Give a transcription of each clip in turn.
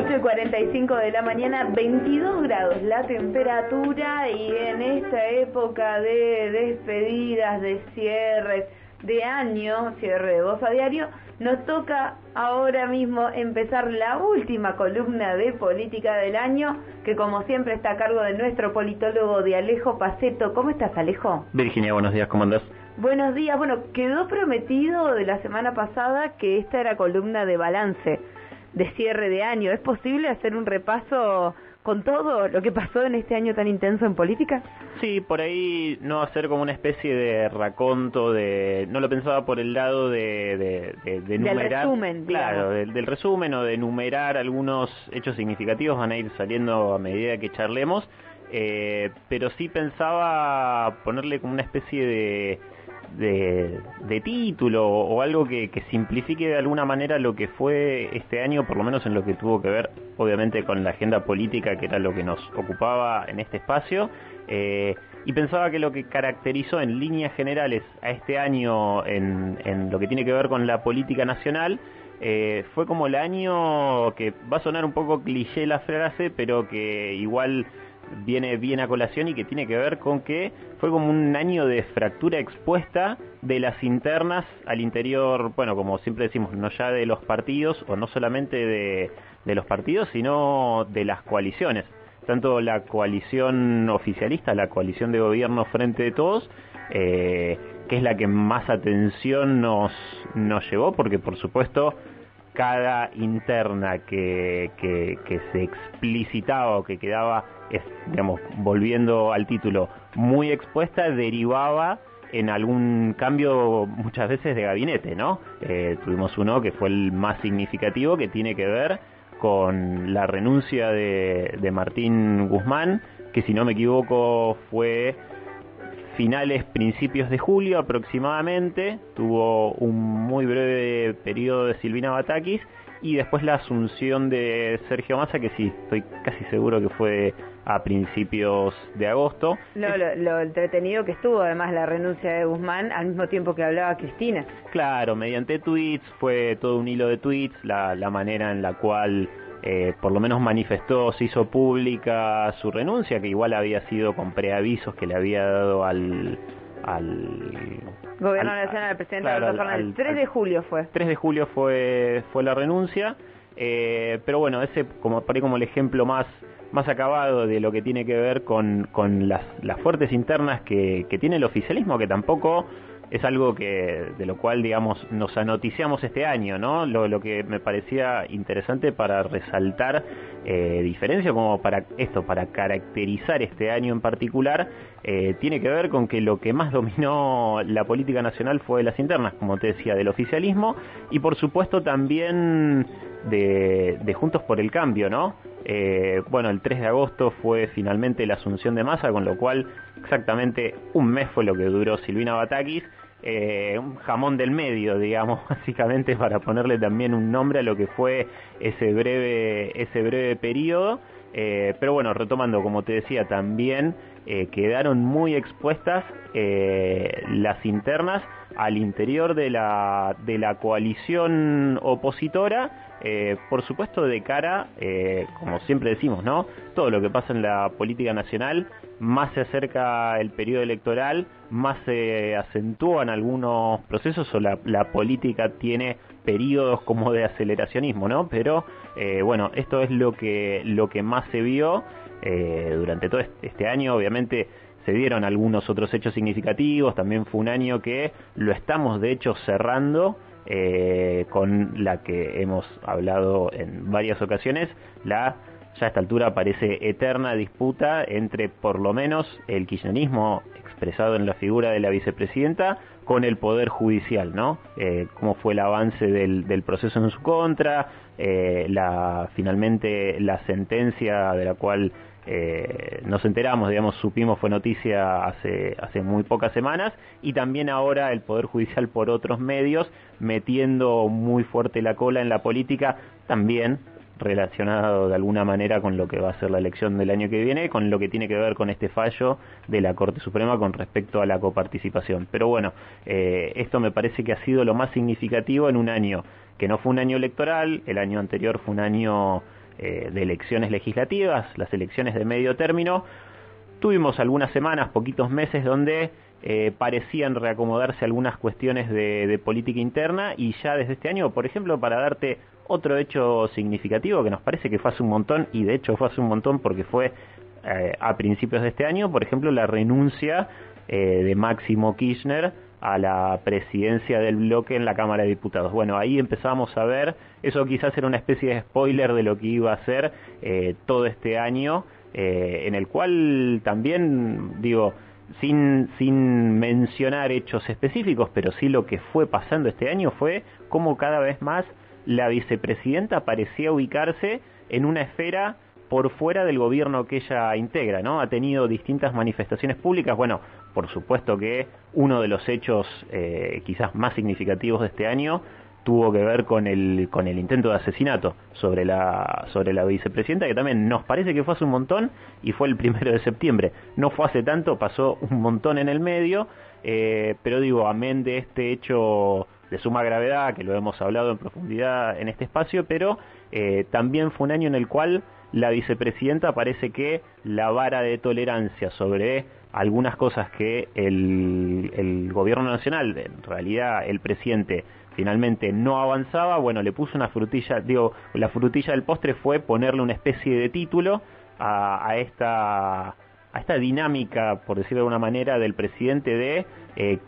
8 y 45 de la mañana, 22 grados la temperatura y en esta época de despedidas, de cierres, de año, cierre de voz a diario, nos toca ahora mismo empezar la última columna de política del año, que como siempre está a cargo de nuestro politólogo de Alejo Paceto. ¿Cómo estás, Alejo? Virginia, buenos días, ¿cómo andás? Buenos días. Bueno, quedó prometido de la semana pasada que esta era columna de balance, de cierre de año. ¿Es posible hacer un repaso con todo lo que pasó en este año tan intenso en política? Sí, por ahí no hacer como una especie de raconto de... No lo pensaba por el lado de, de, de, Del resumen, Claro, del, del resumen o de enumerar algunos hechos significativos van a ir saliendo a medida que charlemos. Eh, pero sí pensaba ponerle como una especie de de, de título o algo que, que, simplifique de alguna manera lo que fue este año, por lo menos en lo que tuvo que ver, obviamente, con la agenda política, que era lo que nos ocupaba en este espacio. Eh, y pensaba que lo que caracterizó en líneas generales a este año en, en lo que tiene que ver con la política nacional eh, fue como el año que va a sonar un poco cliché la frase, pero que igual viene bien a colación y que tiene que ver con que fue como un año de fractura expuesta de las internas al interior, bueno, como siempre decimos, no ya de los partidos o no solamente de, los partidos, sino de las coaliciones. Tanto la coalición oficialista, la coalición de gobierno frente de todos, eh, que es la que más atención nos, nos llevó, porque por supuesto cada interna que, que, que se explicitaba o que quedaba es, digamos, volviendo al título, muy expuesta, derivaba en algún cambio muchas veces de gabinete, ¿no? Eh, tuvimos uno que fue el más significativo, que tiene que ver con la renuncia de, de Martín Guzmán, que si no me equivoco fue finales, principios de julio aproximadamente, tuvo un muy breve periodo de Silvina Batakis y después la asunción de Sergio Massa, que sí, estoy casi seguro que fue a principios de agosto. Lo, lo, lo, entretenido que estuvo además la renuncia de Guzmán al mismo tiempo que hablaba Cristina. Claro, mediante tweets, fue todo un hilo de tweets, la, la manera en la cual eh, por lo menos manifestó, se hizo pública su renuncia, que igual había sido con preavisos que le había dado al... al Gobierno al, Nacional, presidente claro, Alberto Fernández. Al, 3 de julio fue. 3 de julio fue, fue la renuncia, eh, pero bueno, ese como, por ahí como el ejemplo más más acabado de lo que tiene que ver con, con las, las fuertes internas que, que tiene el oficialismo, que tampoco es algo que de lo cual digamos nos anoticiamos este año no lo, lo que me parecía interesante para resaltar eh, diferencia como para esto para caracterizar este año en particular eh, tiene que ver con que lo que más dominó la política nacional fue las internas como te decía del oficialismo y por supuesto también de, de Juntos por el Cambio, ¿no? Eh, bueno, el 3 de agosto fue finalmente la asunción de masa, con lo cual exactamente un mes fue lo que duró Silvina Batakis. Eh, un jamón del medio, digamos, básicamente para ponerle también un nombre a lo que fue ese breve, ese breve periodo. Eh, pero bueno, retomando, como te decía, también eh, quedaron muy expuestas eh, las internas al interior de la, de la coalición opositora, eh, por supuesto de cara, eh, como siempre decimos, ¿no? Todo lo que pasa en la política nacional, más se acerca el periodo electoral, más se acentúan algunos procesos o la, la política tiene periodos como de aceleracionismo, ¿no? Pero eh, bueno, esto es lo que, lo que más se vio eh, durante todo este año, obviamente se dieron algunos otros hechos significativos, también fue un año que lo estamos de hecho cerrando eh, con la que hemos hablado en varias ocasiones, la ya a esta altura parece eterna disputa entre por lo menos el kirchnerismo expresado en la figura de la vicepresidenta con el poder judicial, ¿no? Eh, cómo fue el avance del, del proceso en su contra, eh, la finalmente la sentencia de la cual eh, nos enteramos, digamos, supimos, fue noticia hace, hace muy pocas semanas, y también ahora el Poder Judicial por otros medios, metiendo muy fuerte la cola en la política, también relacionado de alguna manera con lo que va a ser la elección del año que viene, con lo que tiene que ver con este fallo de la Corte Suprema con respecto a la coparticipación. Pero bueno, eh, esto me parece que ha sido lo más significativo en un año que no fue un año electoral, el año anterior fue un año eh, de elecciones legislativas, las elecciones de medio término, tuvimos algunas semanas, poquitos meses, donde eh, parecían reacomodarse algunas cuestiones de, política interna y ya desde este año, por ejemplo, para darte otro hecho significativo que nos parece que fue hace un montón y de hecho fue hace un montón porque fue eh, a principios de este año, por ejemplo, la renuncia de Máximo Kirchner a la presidencia del bloque en la Cámara de Diputados. Bueno, ahí empezamos a ver, eso quizás era una especie de spoiler de lo que iba a ser eh, todo este año, eh, en el cual también, digo, sin, sin mencionar hechos específicos, pero sí lo que fue pasando este año fue cómo cada vez más la vicepresidenta parecía ubicarse en una esfera por fuera del gobierno que ella integra, ¿no? Ha tenido distintas manifestaciones públicas, bueno, por supuesto que uno de los hechos eh, quizás más significativos de este año tuvo que ver con el con el intento de asesinato sobre la sobre la vicepresidenta que también nos parece que fue hace un montón y fue el primero de septiembre. No fue hace tanto pasó un montón en el medio. Eh, pero digo amén de este hecho de suma gravedad que lo hemos hablado en profundidad en este espacio pero eh, también fue un año en el cual la vicepresidenta parece que la vara de tolerancia sobre algunas cosas que el, gobierno nacional, en realidad el presidente, finalmente no avanzaba, bueno, le puso una frutilla, digo, la frutilla del postre fue ponerle una especie de título a, esta a esta dinámica, por decirlo de alguna manera, del presidente de eh,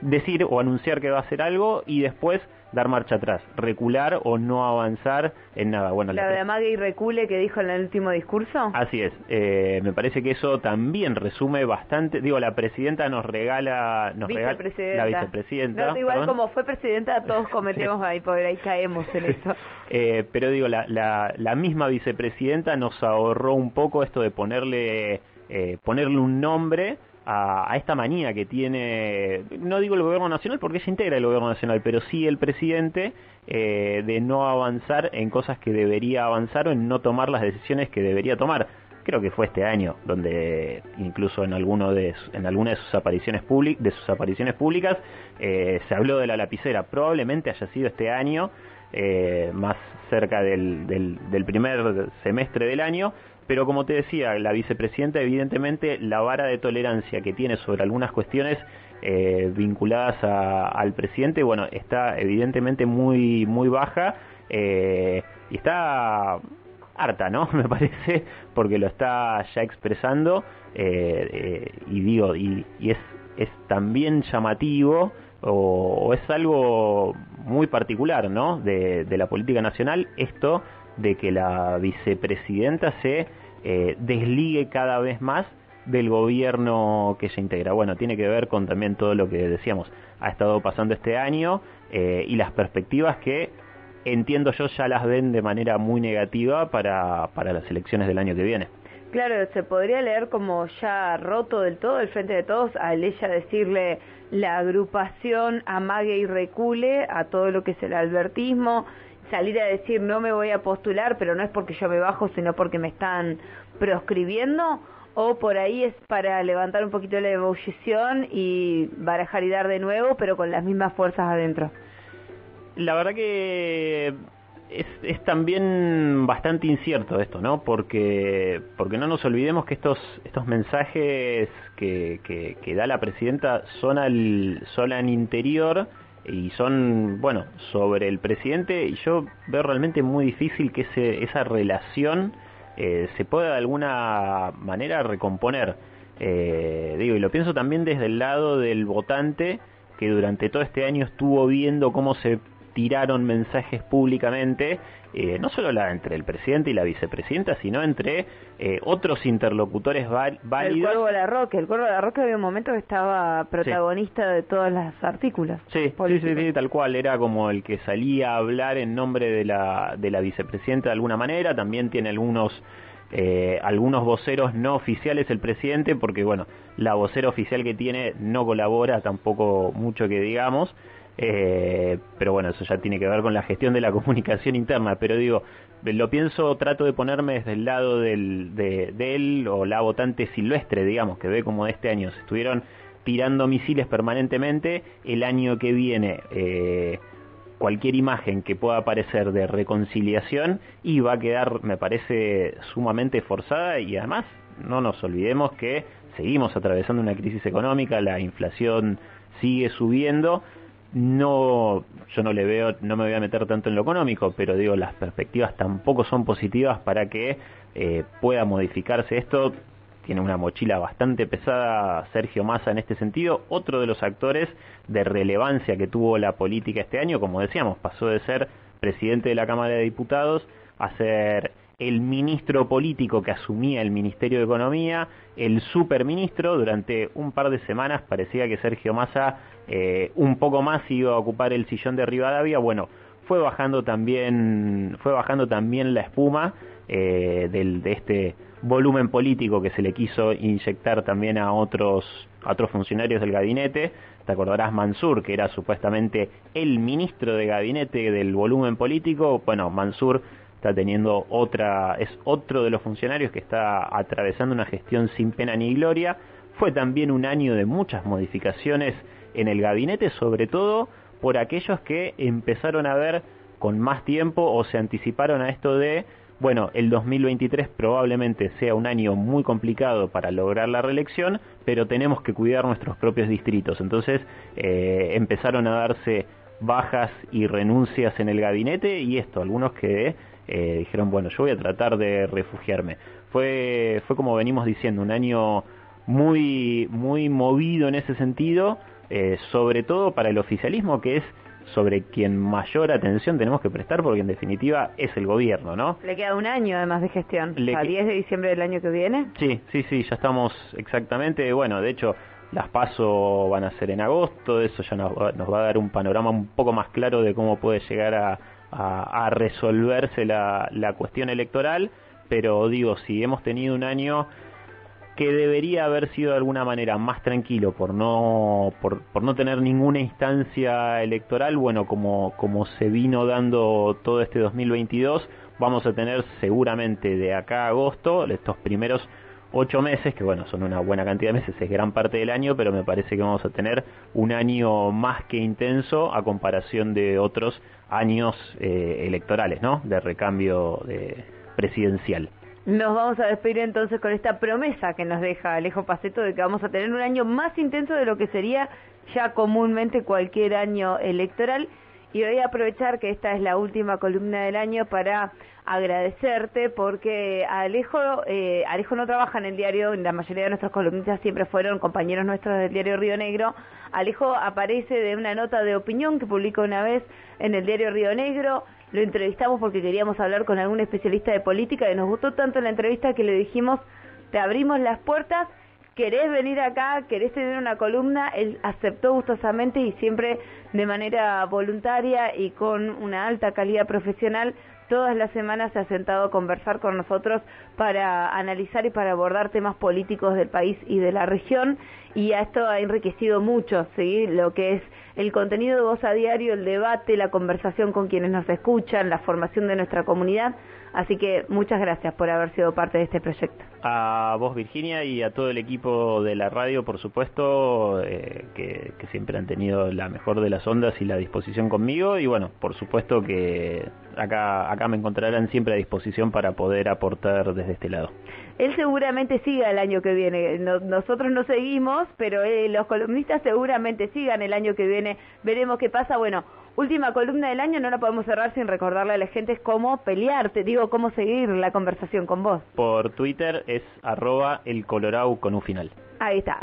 decir o anunciar que va a hacer algo y después dar marcha atrás, recular o no avanzar en nada. Bueno, la, de Amague y recule que dijo en el último discurso. Así es, eh, me parece que eso también resume bastante, digo, la presidenta nos regala, nos regala la vicepresidenta. igual como fue presidenta todos cometemos ahí, por ahí caemos en eso. eh, pero digo, la, la, la misma vicepresidenta nos ahorró un poco esto de ponerle, eh, ponerle un nombre a, esta manía que tiene, no digo el gobierno nacional porque se integra el gobierno nacional, pero sí el presidente eh, de no avanzar en cosas que debería avanzar o en no tomar las decisiones que debería tomar. Creo que fue este año donde incluso en alguno de en alguna de sus apariciones de sus apariciones públicas eh, se habló de la lapicera. Probablemente haya sido este año eh, más cerca del, del primer semestre del año, pero como te decía, la vicepresidenta evidentemente la vara de tolerancia que tiene sobre algunas cuestiones eh, vinculadas al presidente, bueno, está evidentemente muy, muy baja eh, y está harta, ¿no? Me parece, porque lo está ya expresando eh, y digo, y, es, es también llamativo o, es algo muy particular, ¿no? De, la política nacional, esto de que la vicepresidenta se eh, desligue cada vez más del gobierno que se integra. Bueno, tiene que ver con también todo lo que decíamos, ha estado pasando este año eh, y las perspectivas que entiendo yo ya las ven de manera muy negativa para, para las elecciones del año que viene. Claro, se podría leer como ya roto del todo el frente de todos al ella decirle la agrupación amague y recule a todo lo que es el albertismo salir a decir no me voy a postular, pero no es porque yo me bajo, sino porque me están proscribiendo, o por ahí es para levantar un poquito la ebullición y barajar y dar de nuevo, pero con las mismas fuerzas adentro. La verdad que es, es también bastante incierto esto, ¿no? Porque, porque no nos olvidemos que estos, estos mensajes que, que, que da la presidenta son al, son al interior y son, bueno, sobre el presidente, y yo veo realmente muy difícil que ese, esa relación eh, se pueda de alguna manera recomponer. Eh, digo, y lo pienso también desde el lado del votante, que durante todo este año estuvo viendo cómo se tiraron mensajes públicamente, eh, no solo la, entre el presidente y la vicepresidenta, sino entre eh, otros interlocutores válidos. El Cuervo de la Roca, el Cuervo de la Roca había un momento que estaba protagonista de todas las. Sí, sí, sí, tal cual, era como el que salía a hablar en nombre de la, de la vicepresidenta de alguna manera, también tiene algunos... Eh, algunos voceros no oficiales el presidente, porque bueno, la vocera oficial que tiene no colabora tampoco mucho que digamos, eh, pero bueno, eso ya tiene que ver con la gestión de la comunicación interna. Pero digo, lo pienso, trato de ponerme desde el lado del, de, él o la votante silvestre, digamos, que ve como este año se estuvieron tirando misiles permanentemente. El año que viene, eh, cualquier imagen que pueda aparecer de reconciliación y va a quedar, me parece, sumamente forzada y además no nos olvidemos que seguimos atravesando una crisis económica, la inflación sigue subiendo. No, yo no le veo, no me voy a meter tanto en lo económico, pero digo, las perspectivas tampoco son positivas para que eh, pueda modificarse esto. Tiene una mochila bastante pesada Sergio Massa en este sentido. Otro de los actores de relevancia que tuvo la política este año, como decíamos, pasó de ser presidente de la Cámara de Diputados a ser el ministro político que asumía el Ministerio de Economía, el superministro, durante un par de semanas parecía que Sergio Massa eh, un poco más iba a ocupar el sillón de Rivadavia, bueno, fue bajando también, fue bajando también la espuma eh, del, de este volumen político que se le quiso inyectar también a otros, a otros funcionarios del gabinete. Te acordarás Mansur, que era supuestamente el ministro de gabinete del volumen político. Bueno, Mansur está teniendo otra, es otro de los funcionarios que está atravesando una gestión sin pena ni gloria. Fue también un año de muchas modificaciones en el gabinete, sobre todo por aquellos que empezaron a ver con más tiempo o se anticiparon a esto de, bueno, el 2023 probablemente sea un año muy complicado para lograr la reelección, pero tenemos que cuidar nuestros propios distritos. Entonces eh, empezaron a darse bajas y renuncias en el gabinete y esto, algunos que eh, dijeron, bueno, yo voy a tratar de refugiarme. Fue, fue como venimos diciendo, un año muy, muy movido en ese sentido, eh, sobre todo para el oficialismo, que es sobre quien mayor atención tenemos que prestar, porque en definitiva es el gobierno, ¿no? Le queda un año además de gestión, a 10 de diciembre del año que viene. Sí, sí, sí, ya estamos exactamente, bueno, de hecho las pasos van a ser en agosto, eso ya nos va a dar un panorama un poco más claro de cómo puede llegar a, a, resolverse la, la cuestión electoral, pero digo, si hemos tenido un año que debería haber sido de alguna manera más tranquilo por no por, por, no tener ninguna instancia electoral, bueno, como como se vino dando todo este 2022, vamos a tener seguramente de acá a agosto estos primeros ocho meses, que bueno, son una buena cantidad de meses, es gran parte del año, pero me parece que vamos a tener un año más que intenso a comparación de otros años eh, electorales, ¿no? De recambio de presidencial. Nos vamos a despedir entonces con esta promesa que nos deja Alejo Paceto de que vamos a tener un año más intenso de lo que sería ya comúnmente cualquier año electoral y voy a aprovechar que esta es la última columna del año para agradecerte porque Alejo, eh, Alejo no trabaja en el diario, la mayoría de nuestros columnistas siempre fueron compañeros nuestros del diario Río Negro. Alejo aparece de una nota de opinión que publicó una vez en el diario Río Negro. Lo entrevistamos porque queríamos hablar con algún especialista de política y nos gustó tanto la entrevista que le dijimos, te abrimos las puertas querés venir acá, querés tener una columna, él aceptó gustosamente y siempre de manera voluntaria y con una alta calidad profesional todas las semanas se ha sentado a conversar con nosotros para analizar y para abordar temas políticos del país y de la región y a esto ha enriquecido mucho ¿sí? lo que es el contenido de Voz a Diario, el debate, la conversación con quienes nos escuchan, la formación de nuestra comunidad. Así que muchas gracias por haber sido parte de este proyecto. A vos, Virginia, y a todo el equipo de la radio, por supuesto, eh, que, que, siempre han tenido la mejor de las ondas y la disposición conmigo. Y bueno, por supuesto que acá, acá me encontrarán siempre a disposición para poder aportar desde este lado. Él seguramente siga el año que viene. nosotros no seguimos, pero eh, los columnistas seguramente sigan el año que viene. Veremos qué pasa. Bueno, última columna del año, no la podemos cerrar sin recordarle a la gente cómo pelearte, digo, cómo seguir la conversación con vos. Por Twitter es arroba el con un final. Ahí está.